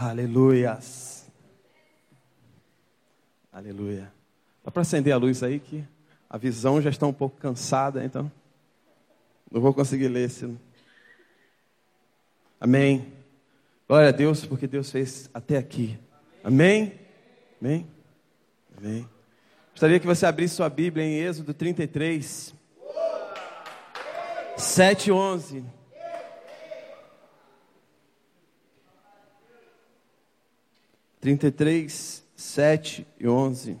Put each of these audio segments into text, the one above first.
Aleluias. Aleluia. Dá para acender a luz aí que a visão já está um pouco cansada, então não vou conseguir ler esse. Amém. Glória a Deus, porque Deus fez até aqui. Amém? Amém? Amém. Gostaria que você abrisse sua Bíblia em Êxodo 33, 7 e 11. Trinta e três, sete e onze.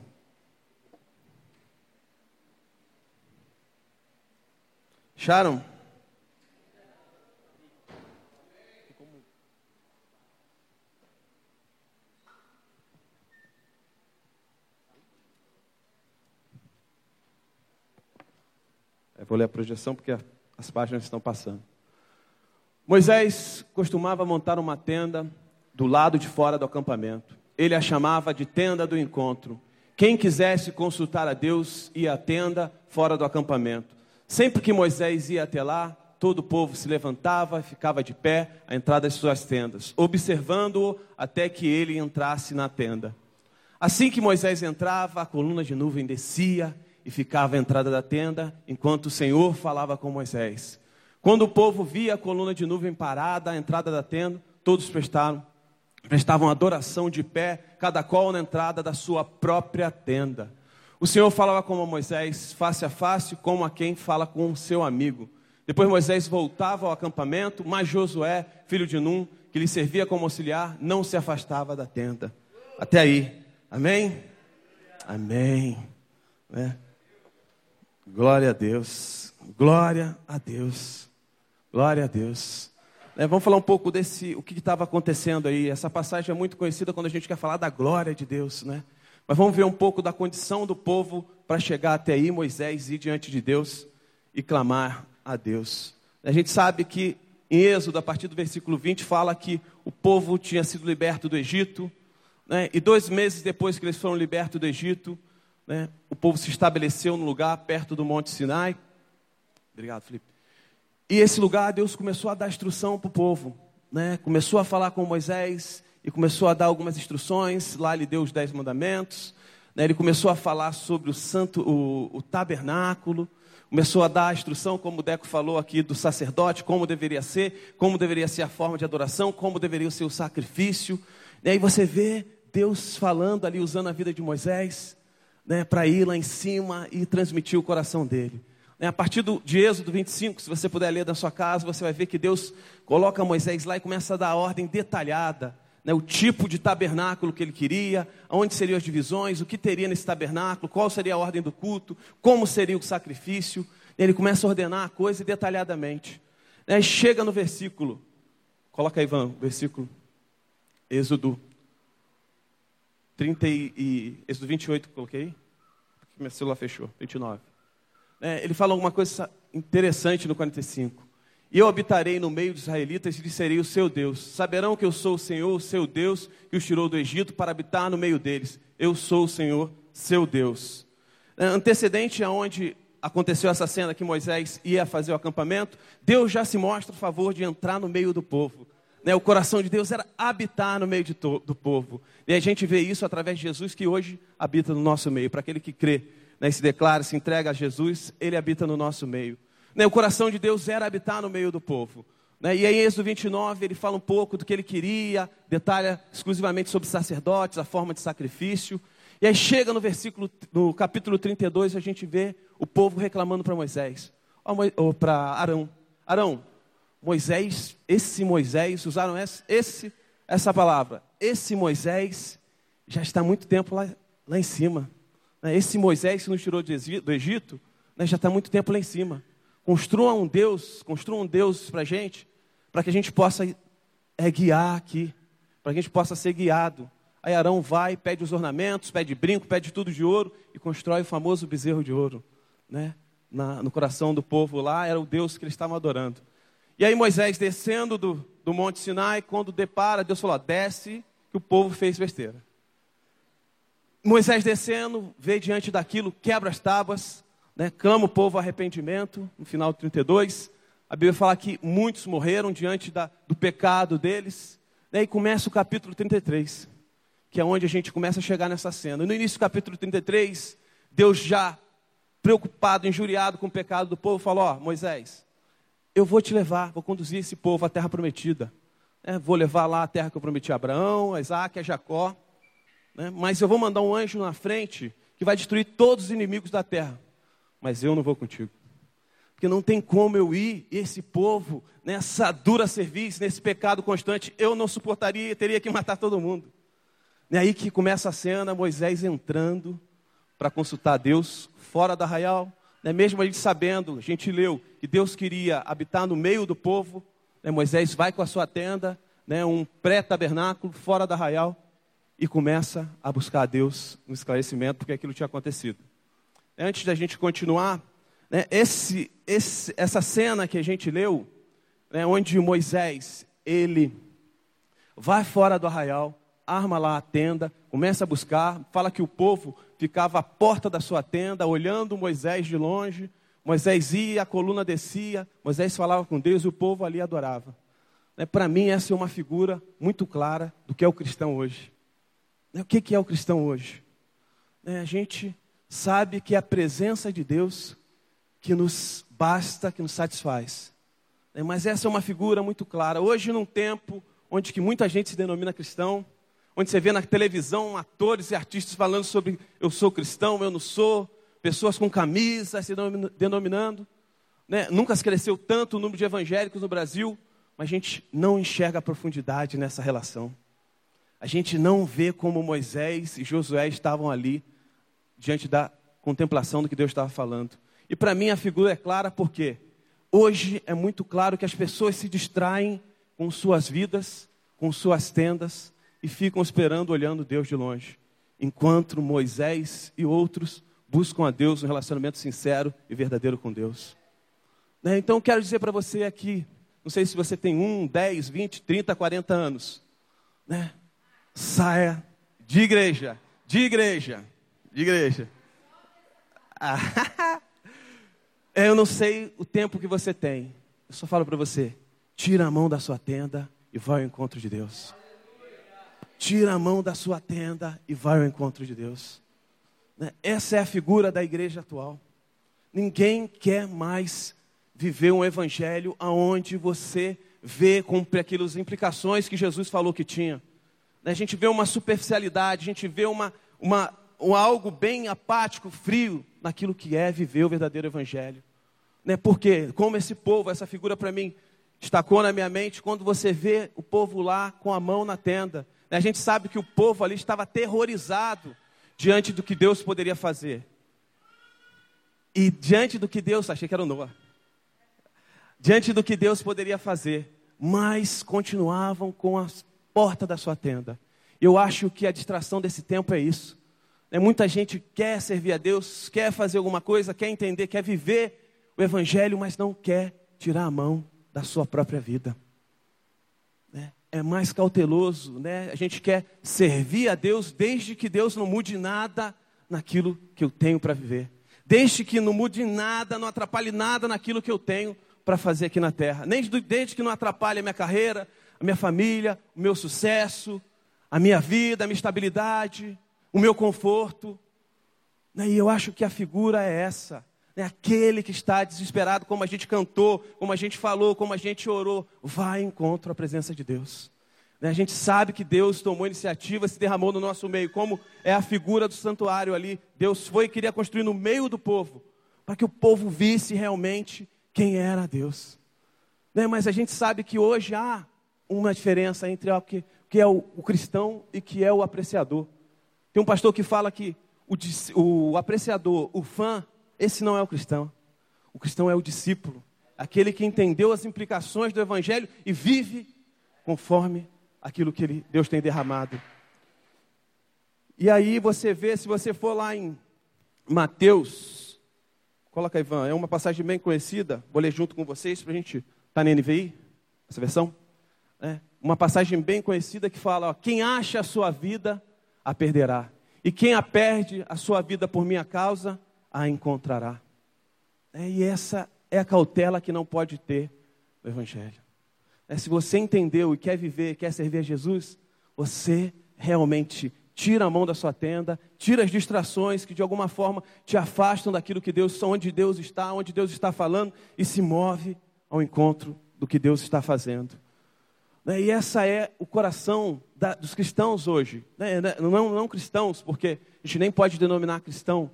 Acharam? Eu vou ler a projeção porque as páginas estão passando. Moisés costumava montar uma tenda do lado de fora do acampamento. Ele a chamava de tenda do encontro. Quem quisesse consultar a Deus ia à tenda fora do acampamento. Sempre que Moisés ia até lá, todo o povo se levantava e ficava de pé à entrada das suas tendas, observando-o até que ele entrasse na tenda. Assim que Moisés entrava, a coluna de nuvem descia e ficava à entrada da tenda, enquanto o Senhor falava com Moisés. Quando o povo via a coluna de nuvem parada à entrada da tenda, todos prestaram prestavam adoração de pé, cada qual na entrada da sua própria tenda. O Senhor falava com Moisés face a face, como a quem fala com seu amigo. Depois Moisés voltava ao acampamento, mas Josué, filho de Num, que lhe servia como auxiliar, não se afastava da tenda. Até aí. Amém? Amém. É. Glória a Deus. Glória a Deus. Glória a Deus. É, vamos falar um pouco desse, o que estava acontecendo aí. Essa passagem é muito conhecida quando a gente quer falar da glória de Deus, né? Mas vamos ver um pouco da condição do povo para chegar até aí, Moisés ir diante de Deus e clamar a Deus. A gente sabe que em Êxodo, a partir do versículo 20, fala que o povo tinha sido liberto do Egito, né? e dois meses depois que eles foram libertos do Egito, né? o povo se estabeleceu no lugar perto do Monte Sinai. Obrigado, Felipe. E esse lugar Deus começou a dar instrução para o povo, né? Começou a falar com Moisés e começou a dar algumas instruções. Lá ele deu os dez mandamentos. Né? Ele começou a falar sobre o santo, o, o tabernáculo. Começou a dar a instrução, como o Deco falou aqui, do sacerdote, como deveria ser, como deveria ser a forma de adoração, como deveria ser o sacrifício. E aí você vê Deus falando ali, usando a vida de Moisés, né, para ir lá em cima e transmitir o coração dele. Né, a partir do, de Êxodo 25, se você puder ler da sua casa, você vai ver que Deus coloca Moisés lá e começa a dar a ordem detalhada. Né, o tipo de tabernáculo que ele queria, onde seriam as divisões, o que teria nesse tabernáculo, qual seria a ordem do culto, como seria o sacrifício. Ele começa a ordenar a coisa detalhadamente. Né, chega no versículo, coloca aí, Ivan, versículo, Êxodo 30 e, Êxodo 28, coloquei? Meu celular fechou, 29 é, ele fala alguma coisa interessante no 45. E eu habitarei no meio dos israelitas e serei o seu Deus. Saberão que eu sou o Senhor, o seu Deus, que os tirou do Egito para habitar no meio deles. Eu sou o Senhor, seu Deus. É, antecedente aonde aconteceu essa cena que Moisés ia fazer o acampamento, Deus já se mostra a favor de entrar no meio do povo. Né, o coração de Deus era habitar no meio do povo. E a gente vê isso através de Jesus que hoje habita no nosso meio, para aquele que crê né, se declara, se entrega a Jesus, ele habita no nosso meio. Né, o coração de Deus era habitar no meio do povo. Né, e aí, em Êxodo 29, ele fala um pouco do que ele queria, detalha exclusivamente sobre sacerdotes, a forma de sacrifício. E aí chega no versículo, no capítulo 32, a gente vê o povo reclamando para Moisés, ou para Arão. Arão, Moisés, esse Moisés, usaram esse, esse, essa palavra, esse Moisés já está há muito tempo lá, lá em cima. Né, esse Moisés que nos tirou do Egito, né, já está muito tempo lá em cima. Construa um Deus, construa um Deus para a gente, para que a gente possa é, guiar aqui, para que a gente possa ser guiado. Aí Arão vai, pede os ornamentos, pede brinco, pede tudo de ouro e constrói o famoso bezerro de ouro. Né? Na, no coração do povo lá era o Deus que eles estavam adorando. E aí Moisés descendo do, do Monte Sinai, quando depara, Deus falou: desce, que o povo fez besteira. Moisés descendo, vê diante daquilo, quebra as tábuas, né, clama o povo arrependimento, no final de 32. A Bíblia fala que muitos morreram diante da, do pecado deles. Daí começa o capítulo 33, que é onde a gente começa a chegar nessa cena. No início do capítulo 33, Deus já preocupado, injuriado com o pecado do povo, falou: Ó, Moisés, eu vou te levar, vou conduzir esse povo à terra prometida. É, vou levar lá a terra que eu prometi a Abraão, a Isaac, a Jacó. Né? Mas eu vou mandar um anjo na frente que vai destruir todos os inimigos da terra. Mas eu não vou contigo. Porque não tem como eu ir, esse povo, nessa dura serviço, nesse pecado constante, eu não suportaria, teria que matar todo mundo. É aí que começa a cena, Moisés entrando para consultar Deus fora da arraial, né? mesmo gente sabendo, a gente leu que Deus queria habitar no meio do povo, né? Moisés vai com a sua tenda, né? um pré-tabernáculo fora da arraial, e começa a buscar a Deus um esclarecimento porque aquilo tinha acontecido. Antes da gente continuar, né, esse, esse, essa cena que a gente leu, né, onde Moisés ele vai fora do arraial, arma lá a tenda, começa a buscar, fala que o povo ficava à porta da sua tenda, olhando Moisés de longe. Moisés ia, a coluna descia, Moisés falava com Deus e o povo ali adorava. Né, Para mim, essa é uma figura muito clara do que é o cristão hoje. Né, o que é o cristão hoje? Né, a gente sabe que é a presença de Deus que nos basta, que nos satisfaz. Né, mas essa é uma figura muito clara. Hoje, num tempo onde que muita gente se denomina cristão, onde você vê na televisão atores e artistas falando sobre eu sou cristão, eu não sou, pessoas com camisas se denominando. Né? Nunca cresceu tanto o número de evangélicos no Brasil, mas a gente não enxerga a profundidade nessa relação. A gente não vê como Moisés e Josué estavam ali, diante da contemplação do que Deus estava falando. E para mim a figura é clara porque hoje é muito claro que as pessoas se distraem com suas vidas, com suas tendas, e ficam esperando, olhando Deus de longe, enquanto Moisés e outros buscam a Deus um relacionamento sincero e verdadeiro com Deus. Né? Então, quero dizer para você aqui, não sei se você tem um, dez, vinte, trinta, quarenta anos, né? Saia de igreja, de igreja, de igreja. Ah, eu não sei o tempo que você tem, eu só falo para você: tira a mão da sua tenda e vai ao encontro de Deus. Tira a mão da sua tenda e vai ao encontro de Deus. Né? Essa é a figura da igreja atual. Ninguém quer mais viver um evangelho aonde você vê com aquelas implicações que Jesus falou que tinha. Né? A gente vê uma superficialidade, a gente vê uma, uma, um algo bem apático, frio, naquilo que é viver o verdadeiro evangelho. Né? Porque, como esse povo, essa figura para mim, destacou na minha mente, quando você vê o povo lá com a mão na tenda, a gente sabe que o povo ali estava aterrorizado diante do que Deus poderia fazer. E diante do que Deus, achei que era o Noah. Diante do que Deus poderia fazer, mas continuavam com a porta da sua tenda. Eu acho que a distração desse tempo é isso. É, muita gente quer servir a Deus, quer fazer alguma coisa, quer entender, quer viver o Evangelho, mas não quer tirar a mão da sua própria vida é mais cauteloso, né? A gente quer servir a Deus desde que Deus não mude nada naquilo que eu tenho para viver. Desde que não mude nada, não atrapalhe nada naquilo que eu tenho para fazer aqui na terra. Desde que não atrapalhe a minha carreira, a minha família, o meu sucesso, a minha vida, a minha estabilidade, o meu conforto. Né? E eu acho que a figura é essa. Né? Aquele que está desesperado, como a gente cantou, como a gente falou, como a gente orou, vai em encontro à presença de Deus. Né? A gente sabe que Deus tomou iniciativa, se derramou no nosso meio, como é a figura do santuário ali. Deus foi e queria construir no meio do povo, para que o povo visse realmente quem era Deus. Mas a gente sabe que hoje há uma diferença entre o que, que é o, o, cristão e que é o apreciador. Tem um pastor que fala que o, o apreciador, o fã, esse não é o cristão. O cristão é o discípulo, aquele que entendeu as implicações do evangelho e vive conforme aquilo que ele, Deus tem derramado. E aí você vê, se você for lá em Mateus, coloca Ivan, é uma passagem bem conhecida, vou ler junto com vocês para a gente, tá na NVI, essa versão? É, uma passagem bem conhecida que fala, ó, quem acha a sua vida, a perderá. E quem a perde, a sua vida por minha causa, a encontrará. É, e essa é a cautela que não pode ter o Evangelho. né, se você entendeu e quer viver, quer servir a Jesus, você realmente tira a mão da sua tenda, tira as distrações que de alguma forma te afastam daquilo que Deus, onde Deus está, onde Deus está falando e se move ao encontro do que Deus está fazendo. Né, e essa é o coração da, dos cristãos hoje. Né, né, não, não cristãos, porque a gente nem pode denominar cristão,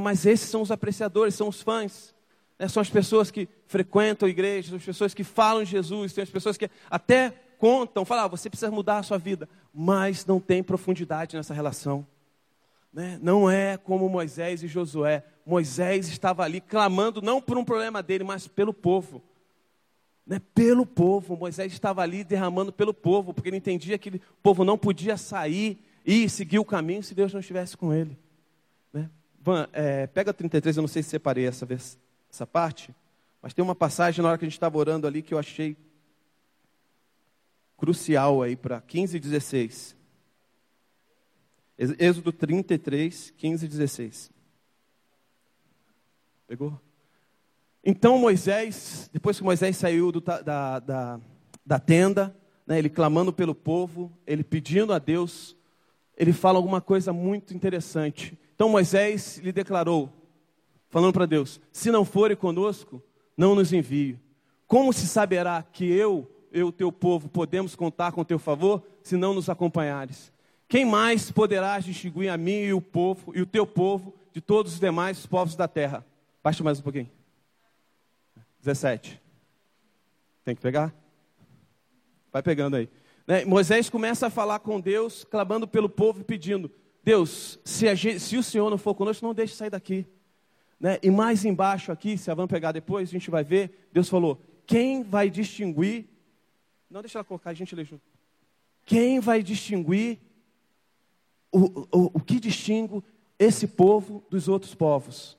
mas esses são os apreciadores, são os fãs. São as pessoas que frequentam a igreja, são as pessoas que falam de Jesus, são as pessoas que até contam, falam, ah, você precisa mudar a sua vida, mas não tem profundidade nessa relação. Não é como Moisés e Josué. Moisés estava ali clamando não por um problema dele, mas pelo povo né, pelo povo. Moisés estava ali derramando pelo povo, porque ele entendia que o povo não podia sair e seguir o caminho se Deus não estivesse com ele. Né? Van, é, pega 33, eu não sei se separei essa, essa parte, mas tem uma passagem na hora que a gente estava orando ali que eu achei crucial aí para 15 e 16. Êxodo 33, 15 e 16. Pegou? Então Moisés, depois que Moisés saiu do, da, da, da, tenda, né, ele clamando pelo povo, ele pedindo a Deus, ele fala alguma coisa muito interessante. Então Moisés lhe declarou, falando para Deus: Se não fore conosco, não nos envie. Como se saberá que eu, eu, teu povo, podemos contar com teu favor, se não nos acompanhares? Quem mais poderá distinguir a mim e o povo, e o teu povo, de todos os demais povos da terra? Baixa mais um pouquinho. 17. Tem que pegar? Vai pegando aí. Né? Moisés começa a falar com Deus, clamando pelo povo e pedindo: Deus, se, gente, se, o Senhor não for conosco, não deixe sair daqui. Né? E mais embaixo aqui, se a vamos pegar depois, a gente vai ver, Deus falou: quem vai distinguir. Não, deixa ela colocar, a gente lê junto. Quem vai distinguir o, o, o que distingue esse povo dos outros povos?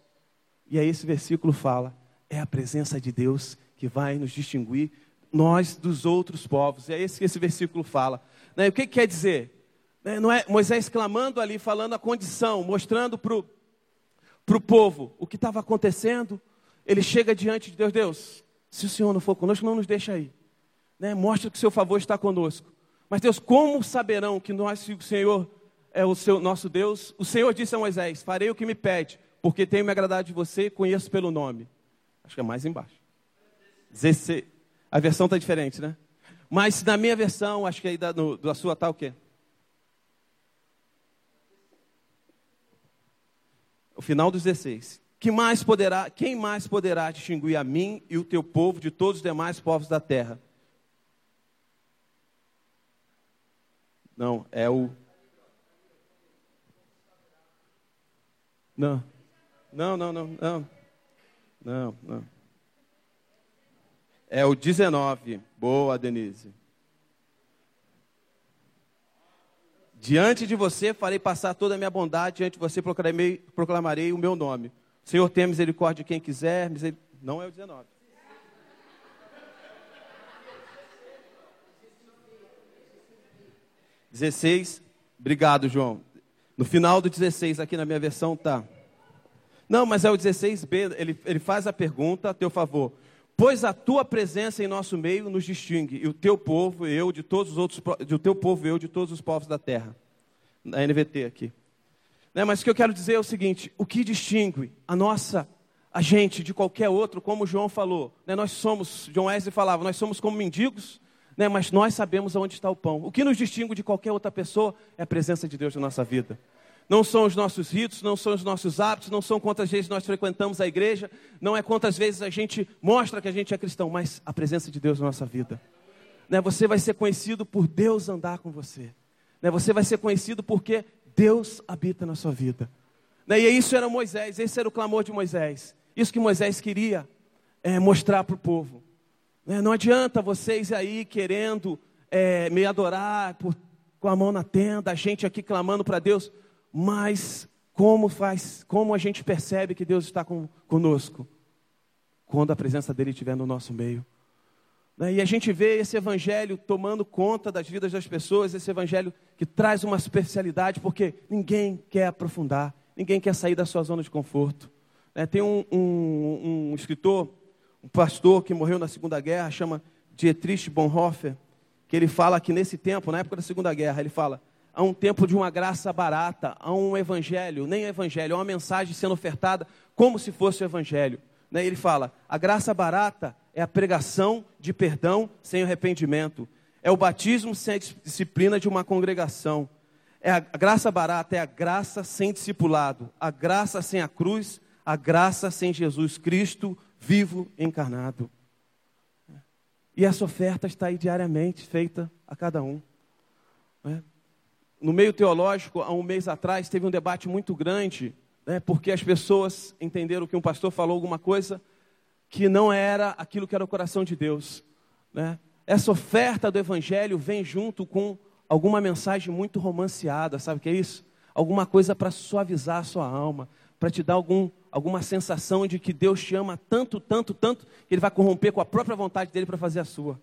E aí esse versículo fala: é a presença de Deus que vai nos distinguir, nós dos outros povos. É isso que esse versículo fala. Né? O que, que quer dizer? Né? Não é Moisés clamando ali, falando a condição, mostrando para o povo o que estava acontecendo. Ele chega diante de Deus, Deus, se o Senhor não for conosco, não nos deixa aí. Né? Mostra que o seu favor está conosco. Mas Deus, como saberão que nós, o Senhor é o seu, nosso Deus? O Senhor disse a Moisés: Farei o que me pede, porque tenho me agradado de você e conheço pelo nome. Acho que é mais embaixo. 16. A versão está diferente, né? Mas na minha versão, acho que aí da, no, da sua está o quê? O final dos 16. Que mais poderá, quem mais poderá distinguir a mim e o teu povo de todos os demais povos da terra? Não, é o. Não. Não, não, não, não. Não, não. É o 19. Boa, Denise. Diante de você farei passar toda a minha bondade, diante de você proclamarei, proclamarei o meu nome. Senhor tem misericórdia de quem quiser, miser... não é o 19. Dezesseis, obrigado, João. No final do 16, aqui na minha versão, tá. Não, mas é o 16b, ele, ele faz a pergunta a teu favor. Pois a tua presença em nosso meio nos distingue, e o teu povo, eu, de todos os outros, de o teu povo, eu, de todos os povos da terra. Na NVT aqui. Né, mas o que eu quero dizer é o seguinte: o que distingue a nossa, a gente de qualquer outro, como João falou, né, nós somos, John Wesley falava, nós somos como mendigos, né, mas nós sabemos aonde está o pão. O que nos distingue de qualquer outra pessoa é a presença de Deus na nossa vida. Não são os nossos ritos, não são os nossos hábitos, não são quantas vezes nós frequentamos a igreja, não é quantas vezes a gente mostra que a gente é cristão, mas a presença de Deus na nossa vida. Né? Você vai ser conhecido por Deus andar com você. Né? Você vai ser conhecido porque Deus habita na sua vida. Né? E isso era Moisés, esse era o clamor de Moisés. Isso que Moisés queria é, mostrar para o povo. Né? Não adianta vocês aí querendo é, me adorar por, com a mão na tenda, a gente aqui clamando para Deus. Mas como faz, como a gente percebe que Deus está com, conosco? Quando a presença dele estiver no nosso meio. Né? E a gente vê esse evangelho tomando conta das vidas das pessoas, esse evangelho que traz uma especialidade, porque ninguém quer aprofundar, ninguém quer sair da sua zona de conforto. Né? Tem um, um, um escritor, um pastor que morreu na Segunda Guerra, chama Dietrich Bonhoeffer, que ele fala que nesse tempo, na época da Segunda Guerra, ele fala: há um tempo de uma graça barata, há um evangelho, nem evangelho, há uma mensagem sendo ofertada como se fosse o evangelho. Né? Ele fala: a graça barata é a pregação de perdão sem arrependimento, é o batismo sem a disciplina de uma congregação. É a graça barata é a graça sem discipulado, a graça sem a cruz, a graça sem Jesus Cristo vivo encarnado. E essa oferta está aí diariamente feita a cada um. Né? No meio teológico, há um mês atrás, teve um debate muito grande, né, porque as pessoas entenderam que um pastor falou alguma coisa que não era aquilo que era o coração de Deus. Né? Essa oferta do Evangelho vem junto com alguma mensagem muito romanceada, sabe o que é isso? Alguma coisa para suavizar a sua alma, para te dar algum, alguma sensação de que Deus te ama tanto, tanto, tanto, que Ele vai corromper com a própria vontade dele para fazer a sua.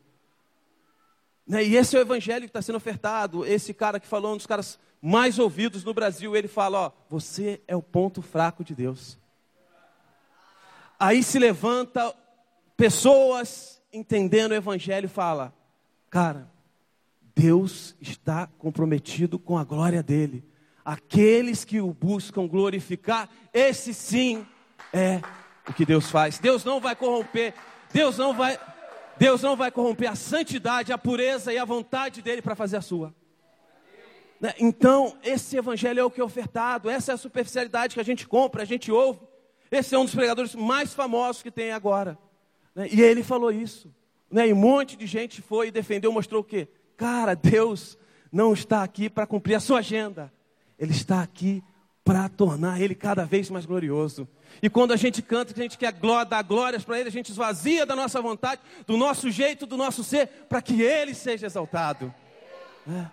Né? E esse é o evangelho que está sendo ofertado. Esse cara que falou, um dos caras mais ouvidos no Brasil, ele fala: Ó, você é o ponto fraco de Deus. Aí se levanta pessoas entendendo o evangelho e fala: Cara, Deus está comprometido com a glória dele aqueles que o buscam glorificar, esse sim é o que Deus faz. Deus não vai corromper, Deus não vai, Deus não vai corromper a santidade, a pureza e a vontade dele para fazer a sua. Né? Então, esse evangelho é o que é ofertado, essa é a superficialidade que a gente compra, a gente ouve. Esse é um dos pregadores mais famosos que tem agora. Né? E ele falou isso. Né? E um monte de gente foi e defendeu, mostrou o quê? Cara, Deus não está aqui para cumprir a sua agenda. Ele está aqui para tornar Ele cada vez mais glorioso. E quando a gente canta, que a gente quer dar glórias para Ele, a gente esvazia da nossa vontade, do nosso jeito, do nosso ser, para que Ele seja exaltado. É.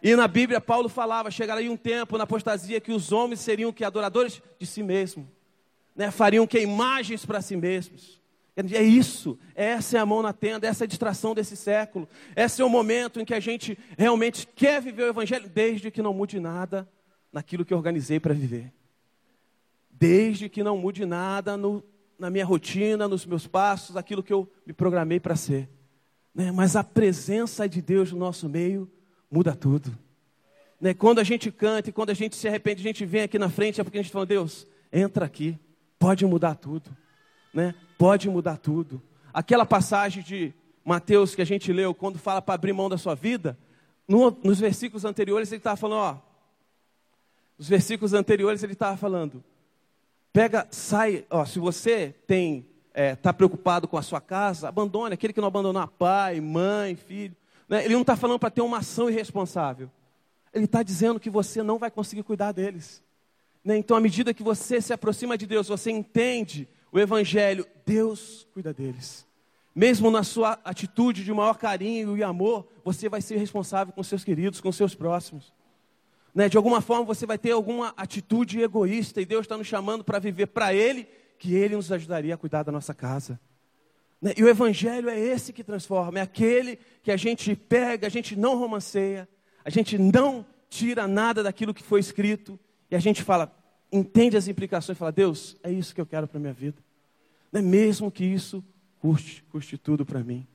E na Bíblia, Paulo falava: chegaria um tempo na apostasia que os homens seriam que adoradores de si mesmos, né? fariam que imagens para si mesmos. É isso, essa é a mão na tenda, essa é a distração desse século. Esse é o momento em que a gente realmente quer viver o Evangelho, desde que não mude nada naquilo que organizei para viver. Desde que não mude nada no, na minha rotina, nos meus passos, aquilo que eu me programei para ser. Né? Mas a presença de Deus no nosso meio muda tudo. Né? Quando a gente canta e quando a gente se arrepende, a gente vem aqui na frente, é porque a gente fala, Deus, entra aqui, pode mudar tudo. Né? Pode mudar tudo. Aquela passagem de Mateus que a gente leu, quando fala para abrir mão da sua vida, no, nos versículos anteriores ele estava falando, ó, os versículos anteriores ele estava falando: pega, sai, ó, se você tem está é, tá preocupado com a sua casa, abandone aquele que não abandonar pai, mãe, filho. Né? Ele não está falando para ter uma ação irresponsável. Ele está dizendo que você não vai conseguir cuidar deles. Né? Então, à medida que você se aproxima de Deus, você entende o Evangelho, Deus cuida deles. Mesmo na sua atitude de maior carinho e amor, você vai ser responsável com seus queridos, com seus próximos. Né? De alguma forma você vai ter alguma atitude egoísta e Deus está nos chamando para viver para Ele, que Ele nos ajudaria a cuidar da nossa casa. Né? E o Evangelho é esse que transforma, é aquele que a gente pega, a gente não romanceia, a gente não tira nada daquilo que foi escrito e a gente fala, entende as implicações, fala, Deus, é isso que eu quero para minha vida. Né? Mesmo que isso custe, custe tudo para mim.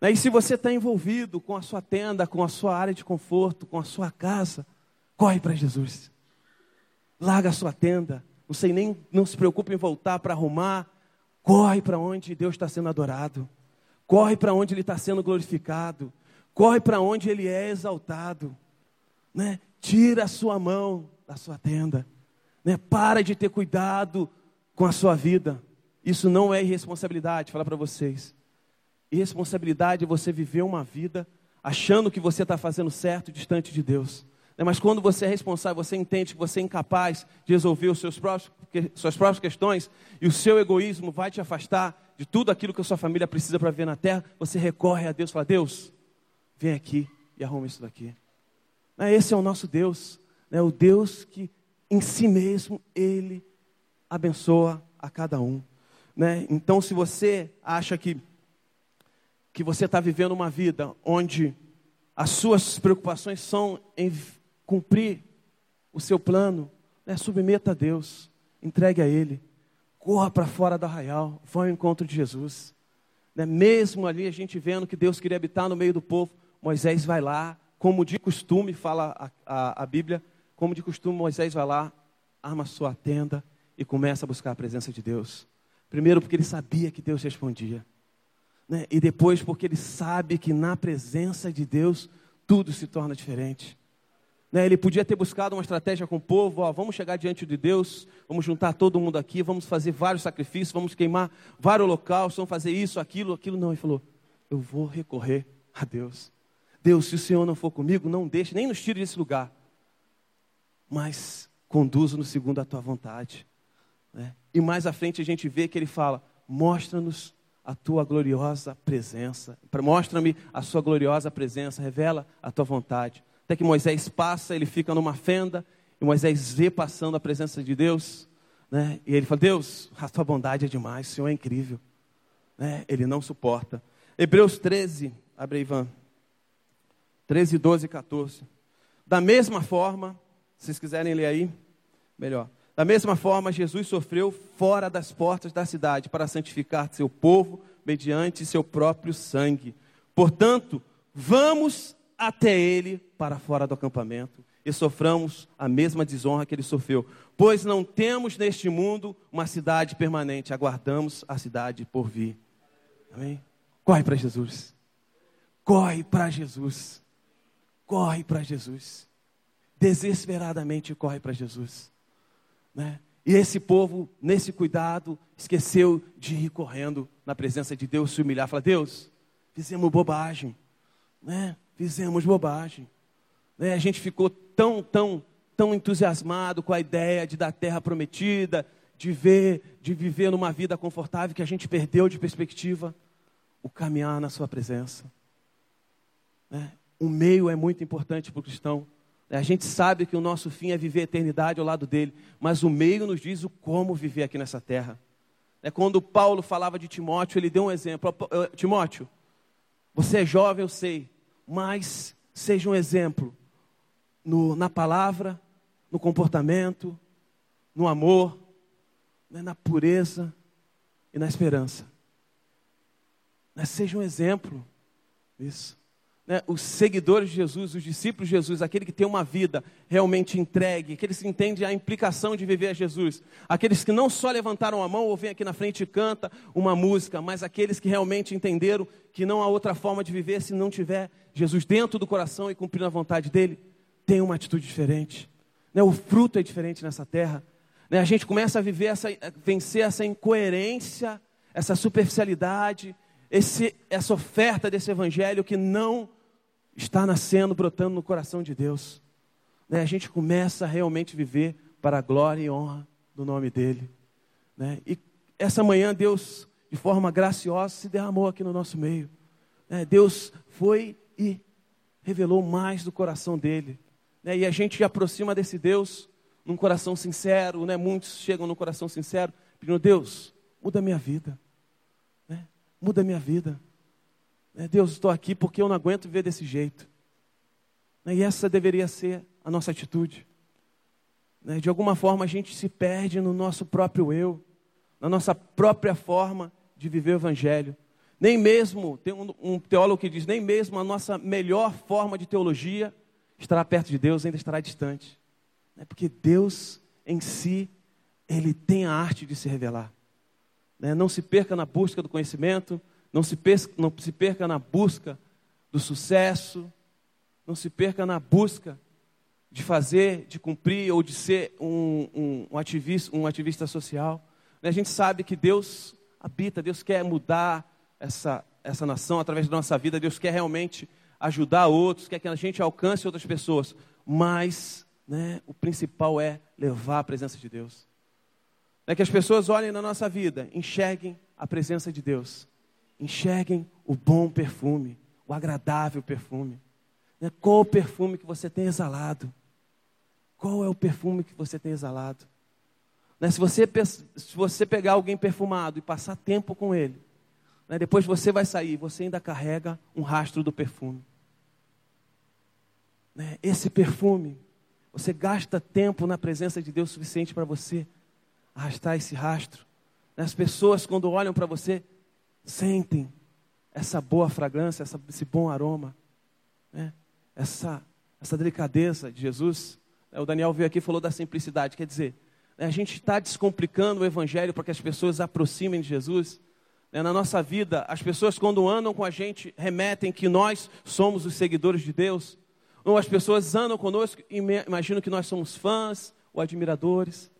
Né? E se você está envolvido com a sua tenda, com a sua área de conforto, com a sua casa, Corre para Jesus. Larga a sua tenda. Não sei nem, não se preocupe em voltar para arrumar. Corre para onde Deus está sendo adorado. Corre para onde Ele está sendo glorificado. Corre para onde Ele é exaltado. Né? Tira a sua mão da sua tenda. Né? Para de ter cuidado com a sua vida. Isso não é irresponsabilidade, falar para vocês. Irresponsabilidade é você viver uma vida achando que você está fazendo certo distante de Deus. Né, mas quando você é responsável, você entende que você é incapaz de resolver os seus próprios, suas próprias questões e o seu egoísmo vai te afastar de tudo aquilo que a sua família precisa para ver na terra, você recorre a Deus e fala: Deus, vem aqui e arruma isso daqui. Né, esse é o nosso Deus, né? o Deus que em si mesmo Ele abençoa a cada um. Né? Então, se você acha que, que você está vivendo uma vida onde as suas preocupações são em cumprir o seu plano, né, submeta a Deus, entregue a Ele, corra para fora do arraial, vá ao encontro de Jesus. Né? Mesmo ali a gente vendo que Deus queria habitar no meio do povo, Moisés vai lá, como de costume, fala a, a, a Bíblia, como de costume, Moisés vai lá, arma sua tenda e começa a buscar a presença de Deus. Primeiro, porque ele sabia que Deus respondia. Né? E depois, porque ele sabe que na presença de Deus tudo se torna diferente. Né? Ele podia ter buscado uma estratégia com o povo: ó, vamos chegar diante de Deus, vamos juntar todo mundo aqui, vamos fazer vários sacrifícios, vamos queimar vários locais, vamos fazer isso, aquilo, aquilo. Não, ele falou: eu vou recorrer a Deus. Deus, se o Senhor não for comigo, não deixe, nem nos tire desse lugar. Mas conduzo-nos segundo a tua vontade. Né? E mais à frente a gente vê que ele fala: mostra-nos a tua gloriosa presença, mostra-me a sua gloriosa presença, revela a tua vontade. Até que Moisés passa, ele fica numa fenda, e Moisés vê passando a presença de Deus, né? e ele fala: Deus, a tua bondade é demais, o Senhor é incrível. Né? Ele não suporta. Hebreus 13, abre Ivan. 13, 12 e 14. Da mesma forma, se vocês quiserem ler aí, melhor. Da mesma forma, Jesus sofreu fora das portas da cidade para santificar seu povo mediante seu próprio sangue. Portanto, vamos até ele para fora do acampamento e soframos a mesma desonra que ele sofreu, pois não temos neste mundo uma cidade permanente, aguardamos a cidade por vir. Amém? Corre para Jesus. Corre para Jesus corre para Jesus. Desesperadamente corre para Jesus. Né? E esse povo, nesse cuidado, esqueceu de ir correndo na presença de Deus, se humilhar. Fala, Deus, fizemos bobagem. Né? Fizemos bobagem. Né? A gente ficou tão, tão, tão entusiasmado com a ideia de dar terra prometida, de ver, de viver numa vida confortável que a gente perdeu de perspectiva o caminhar na sua presença. Né? o meio é muito importante para o cristão. A gente sabe que o nosso fim é viver a eternidade ao lado dele, mas o meio nos diz o como viver aqui nessa terra. É quando Paulo falava de Timóteo, ele deu um exemplo. Timóteo, você é jovem, eu sei, mas seja um exemplo no, na palavra, no comportamento, no amor, né, na pureza e na esperança. Mas seja um exemplo. Isso né, os seguidores de Jesus, os discípulos de Jesus, aquele que tem uma vida realmente entregue, aqueles que entendem a implicação de viver a Jesus, aqueles que não só levantaram a mão ou vêm aqui na frente e canta uma música, mas aqueles que realmente entenderam que não há outra forma de viver se não tiver Jesus dentro do coração e cumprindo a vontade dele, tem uma atitude diferente. Né, o fruto é diferente nessa terra. Né, a gente começa a viver essa, vencer essa incoerência, essa superficialidade, esse, essa oferta desse evangelho que não está nascendo, brotando no coração de Deus. Né? A gente começa a realmente viver para a glória e honra do nome dEle. Né? E essa manhã Deus, de forma graciosa, se derramou aqui no nosso meio. Né? Deus foi e revelou mais do coração dEle. Né? E a gente aproxima desse Deus num coração sincero, né? muitos chegam no coração sincero, pedindo, Deus, muda minha vida. Né? Muda a minha vida. Né, Deus, estou aqui porque eu não aguento viver desse jeito. Né, e essa deveria ser a nossa atitude. Né, de alguma forma a gente se perde no nosso próprio eu, na nossa própria forma de viver o Evangelho. Nem mesmo, tem um, um teólogo que diz, nem mesmo a nossa melhor forma de teologia estará perto de Deus, ainda estará distante. Porque Deus em si, Ele tem a arte de se revelar. Não se perca na busca do conhecimento, não se, perca, não se perca na busca do sucesso, não se perca na busca de fazer, de cumprir ou de ser um, um, um, ativista, um ativista social. Né, a gente sabe que Deus habita, Deus quer mudar essa, essa nação através da nossa vida, Deus quer realmente ajudar outros, quer que a gente alcance outras pessoas, mas né, o principal é levar a presença de Deus. É que as pessoas olhem na nossa vida, enxerguem a presença de Deus enxerguem o bom perfume, o agradável perfume. Né? Qual o perfume que você tem exalado? Qual é o perfume que você tem exalado? Né? Se, você, se você pegar alguém perfumado e passar tempo com ele, né? depois você vai sair, você ainda carrega um rastro do perfume. Esse perfume, você gasta tempo na presença de Deus suficiente para você arrastar esse rastro. As pessoas, quando olham para você, sentem essa boa fragrância, essa, esse bom aroma, né? essa, essa delicadeza de Jesus. O Daniel veio aqui e falou da simplicidade, quer dizer, né, a gente está descomplicando o Evangelho para que as pessoas aproximem de Jesus. Né, na nossa vida, as pessoas, quando andam com a gente, remetem que nós somos os seguidores de Deus. Ou as pessoas andam conosco e imaginam que nós somos fãs ou admiradores.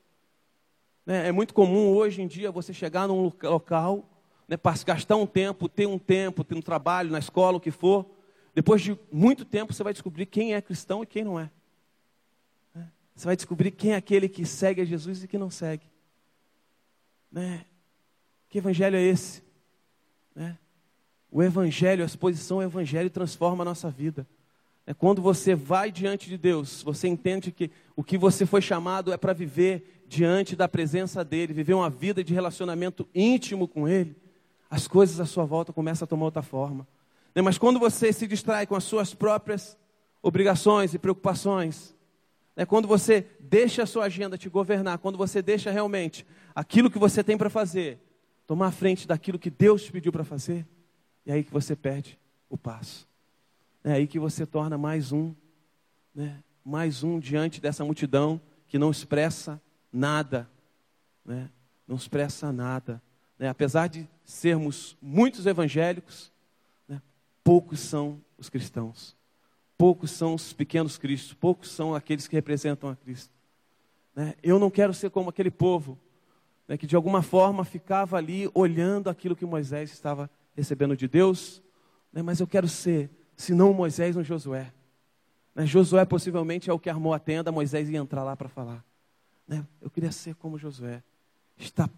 Né, é muito comum hoje em dia você chegar num local, né, gastar um tempo, ter um tempo, ter um trabalho na escola, o que for. Depois de muito tempo, você vai descobrir quem é cristão e quem não é. Né, você vai descobrir quem é aquele que segue a Jesus e que não segue. Né? Que evangelho é esse? Né? O evangelho, a exposição ao evangelho transforma a nossa vida. É quando você vai diante de Deus, você entende que o que você foi chamado é para viver diante da presença dEle, viver uma vida de relacionamento íntimo com Ele, as coisas à sua volta começam a tomar outra forma. Né? Mas quando você se distrai com as suas próprias obrigações e preocupações, é quando você deixa a sua agenda te governar, quando você deixa realmente aquilo que você tem para fazer, tomar a frente daquilo que Deus te pediu para fazer, é aí que você perde o passo. É aí que você torna mais um, né? mais um diante dessa multidão que não expressa nada, né? não expressa nada. Né? Apesar de sermos muitos evangélicos, né? poucos são os cristãos, poucos são os pequenos cristos, poucos são aqueles que representam a Cristo. Né? Eu não quero ser como aquele povo né? que de alguma forma ficava ali olhando aquilo que Moisés estava recebendo de Deus, né? mas eu quero ser se não Moisés ou Josué. Né? Josué possivelmente é o que armou a tenda, Moisés ia entrar lá para falar. Eu queria ser como Josué, estar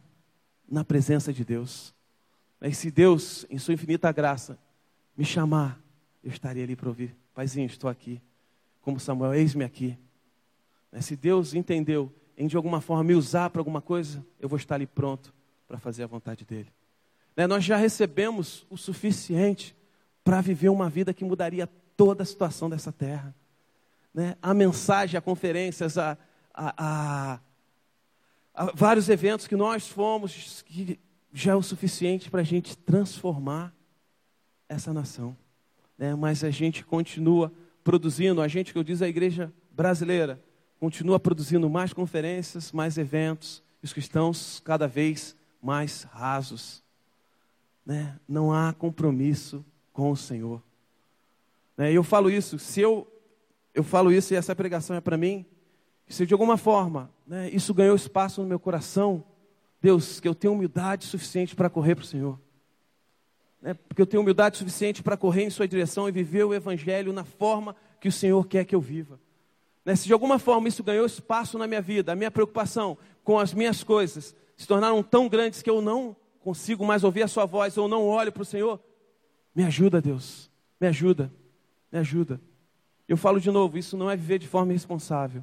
na presença de Deus. Né? E se Deus, em sua infinita graça, me chamar, eu estaria ali para ouvir. Paizinho, estou aqui. Como Samuel, eis-me aqui. Né? Se Deus entendeu em de alguma forma me usar para alguma coisa, eu vou estar ali pronto para fazer a vontade dele. Né? Nós já recebemos o suficiente para viver uma vida que mudaria toda a situação dessa terra. A mensagem, a conferências, a, a, a, a vários eventos que nós fomos, que já é o suficiente para a gente transformar essa nação. Né? Mas a gente continua produzindo, a gente que eu diz a igreja brasileira, continua produzindo mais conferências, mais eventos, os cristãos cada vez mais rasos. Né? Não há compromisso com o Senhor. Né, eu falo isso, se eu, eu falo isso e essa pregação é para mim, se de alguma forma né, isso ganhou espaço no meu coração, Deus, que eu tenho humildade suficiente para correr para o Senhor. Né, porque eu tenho humildade suficiente para correr em Sua direção e viver o Evangelho na forma que o Senhor quer que eu viva. Né, se de alguma forma isso ganhou espaço na minha vida, a minha preocupação com as minhas coisas se tornaram tão grandes que eu não consigo mais ouvir a Sua voz, ou não olho para o Senhor, me ajuda, Deus. Me ajuda. Me ajuda. Eu falo de novo, isso não é viver de forma irresponsável.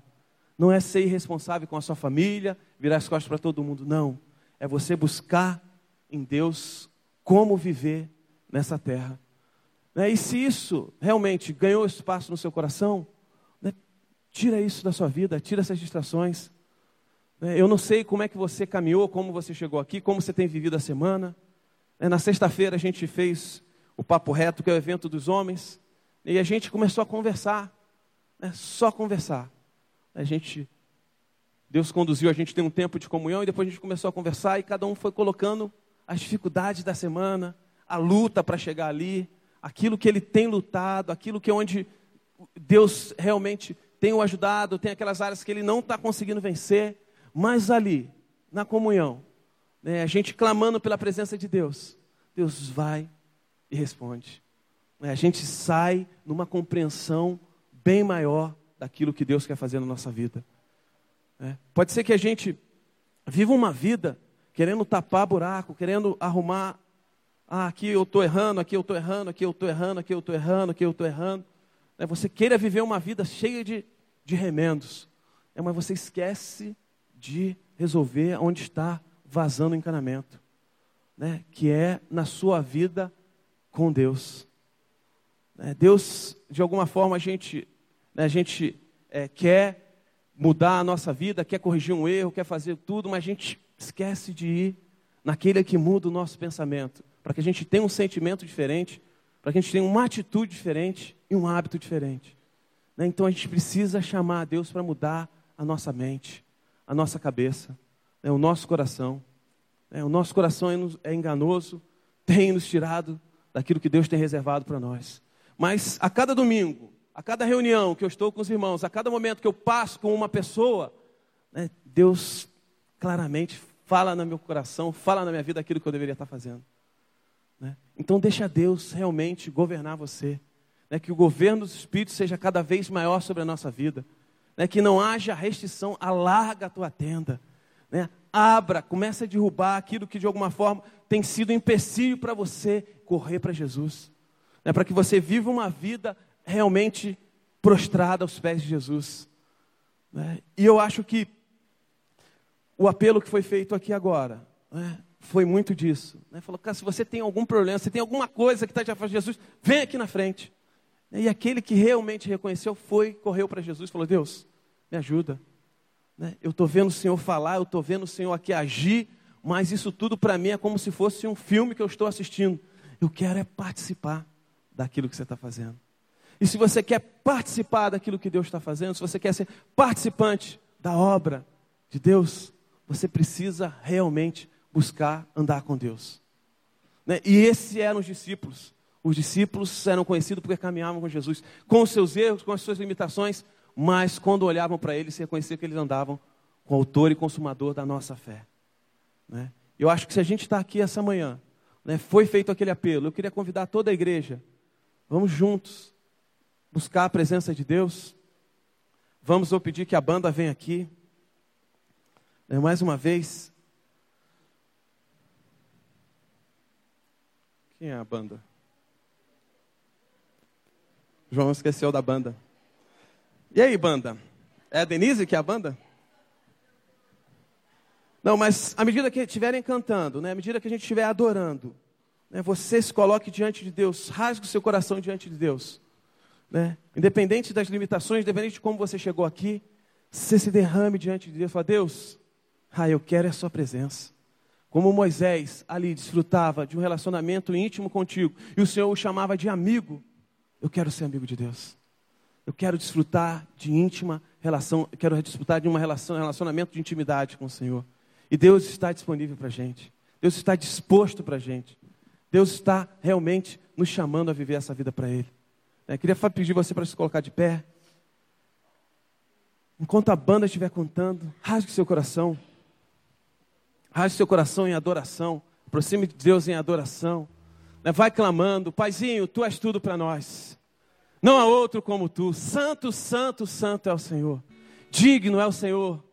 Não é ser irresponsável com a sua família, virar as costas para todo mundo. Não. É você buscar em Deus como viver nessa terra. Né? E se isso realmente ganhou espaço no seu coração, né? tira isso da sua vida, tira essas distrações. Né? Eu não sei como é que você caminhou, como você chegou aqui, como você tem vivido a semana. Na sexta-feira a gente fez o Papo Reto, que é o evento dos homens, e a gente começou a conversar, só conversar. A gente, Deus conduziu a gente tem um tempo de comunhão e depois a gente começou a conversar e cada um foi colocando as dificuldades da semana, a luta para chegar ali, aquilo que ele tem lutado, aquilo que é onde Deus realmente tem o ajudado, tem aquelas áreas que ele não está conseguindo vencer, mas ali, na comunhão, né, a gente clamando pela presença de Deus, Deus vai e responde. A gente sai numa compreensão bem maior daquilo que Deus quer fazer na nossa vida. É. Pode ser que a gente viva uma vida querendo tapar buraco, querendo arrumar. Ah, aqui eu estou errando, aqui eu estou errando, aqui eu estou errando, aqui eu estou errando, aqui eu estou errando. É, você queira viver uma vida cheia de, de remendos. É, mas você esquece de resolver onde está vazando o encanamento. Né? Que é na sua vida com Deus. É, Deus, de alguma forma, a gente, né, a gente é, quer mudar a nossa vida, quer corrigir um erro, quer fazer tudo, mas a gente esquece de ir naquele que muda o nosso pensamento, para que a gente tenha um sentimento diferente, para que a gente tenha uma atitude diferente e um hábito diferente. Né? Então a gente precisa chamar a Deus para mudar a nossa mente, a nossa cabeça, né? o nosso coração. Né? O nosso coração é, é enganoso, tem nos tirado daquilo que Deus tem reservado para nós. Mas a cada domingo, a cada reunião que eu estou com os irmãos, a cada momento que eu passo com uma pessoa, né, Deus claramente fala no meu coração, fala na minha vida aquilo que eu deveria estar fazendo. Né? Então deixa Deus realmente governar você. Né? Que o governo dos Espíritos seja cada vez maior sobre a nossa vida. Né? Que não haja restrição, alarga a tua tenda. Né? Abra, comece a derrubar aquilo que de alguma forma tem sido um empecilho para você correr para Jesus. Né? Para que você viva uma vida realmente prostrada aos pés de Jesus. Né? E eu acho que o apelo que foi feito aqui agora né? foi muito disso. Né? Falou, cara, se você tem algum problema, se tem alguma coisa que está te afastando de Jesus, vem aqui na frente. E aquele que realmente reconheceu foi, correu para Jesus e falou: Deus, me ajuda. Né? Eu estou vendo o Senhor falar, eu estou vendo o Senhor aqui agir, mas isso tudo para mim é como se fosse um filme que eu estou assistindo. Eu quero é participar daquilo que você está fazendo. E se você quer participar daquilo que Deus está fazendo, se você quer ser participante da obra de Deus, você precisa realmente buscar andar com Deus. Né? E esses eram os discípulos. Os discípulos eram conhecidos porque caminhavam com Jesus, com os seus erros, com as suas limitações, mas quando olhavam para ele, se reconhecia que eles andavam com o autor e consumador da nossa fé. Né? Eu acho que se a gente está aqui essa manhã, né, foi feito aquele apelo, eu queria convidar toda a igreja, vamos juntos buscar a presença de Deus, vamos eu pedir que a banda venha aqui, né, mais uma vez. Quem é a banda? João esqueceu da banda. E aí, banda? É a Denise que é a banda? Não, mas à medida que estiverem cantando, né, à medida que a gente estiver adorando, né, você se coloque diante de Deus, rasgue o seu coração diante de Deus. Né? Independente das limitações, independente de como você chegou aqui, você se derrame diante de Deus. Fala, Deus, ah, eu quero a sua presença. Como Moisés ali desfrutava de um relacionamento íntimo contigo, e o Senhor o chamava de amigo, eu quero ser amigo de Deus. Eu quero desfrutar de íntima relação, quero desfrutar de relação, relacionamento de intimidade com o Senhor. E Deus está disponível para a gente. Deus está disposto para a gente. Deus está realmente nos chamando a viver essa vida para Ele. Eu queria pedir você para se colocar de pé. Enquanto a banda estiver contando, rasgue seu coração. Rasgue seu coração em adoração. Aproxime de Deus em adoração. Vai clamando, Paizinho, Tu és tudo para nós. Não há outro como tu. Santo, santo, santo é o Senhor. Digno é o Senhor.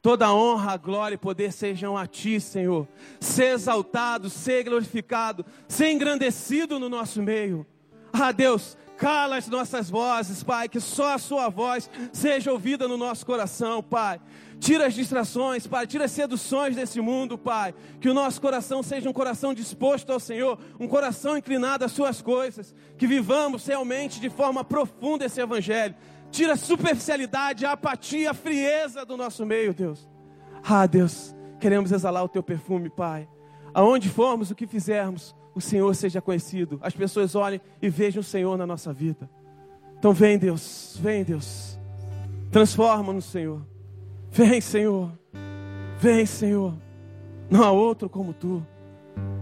Toda honra, glória e poder sejam a ti, Senhor. Ser exaltado, ser glorificado, ser engrandecido no nosso meio. Ah, Deus, cala as nossas vozes, Pai, que só a Sua voz seja ouvida no nosso coração, Pai. Tira as distrações, Pai. Tira as seduções desse mundo, Pai. Que o nosso coração seja um coração disposto ao Senhor, um coração inclinado às Suas coisas. Que vivamos realmente de forma profunda esse Evangelho. Tira a superficialidade, a apatia, a frieza do nosso meio, Deus. Ah, Deus, queremos exalar o Teu perfume, Pai. Aonde formos, o que fizermos, o Senhor seja conhecido. As pessoas olhem e vejam o Senhor na nossa vida. Então vem, Deus, vem, Deus. Transforma-nos, Senhor. Vem, Senhor. Vem, Senhor. Não há outro como tu.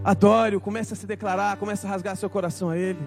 Adore-o, comece a se declarar, comece a rasgar seu coração a Ele.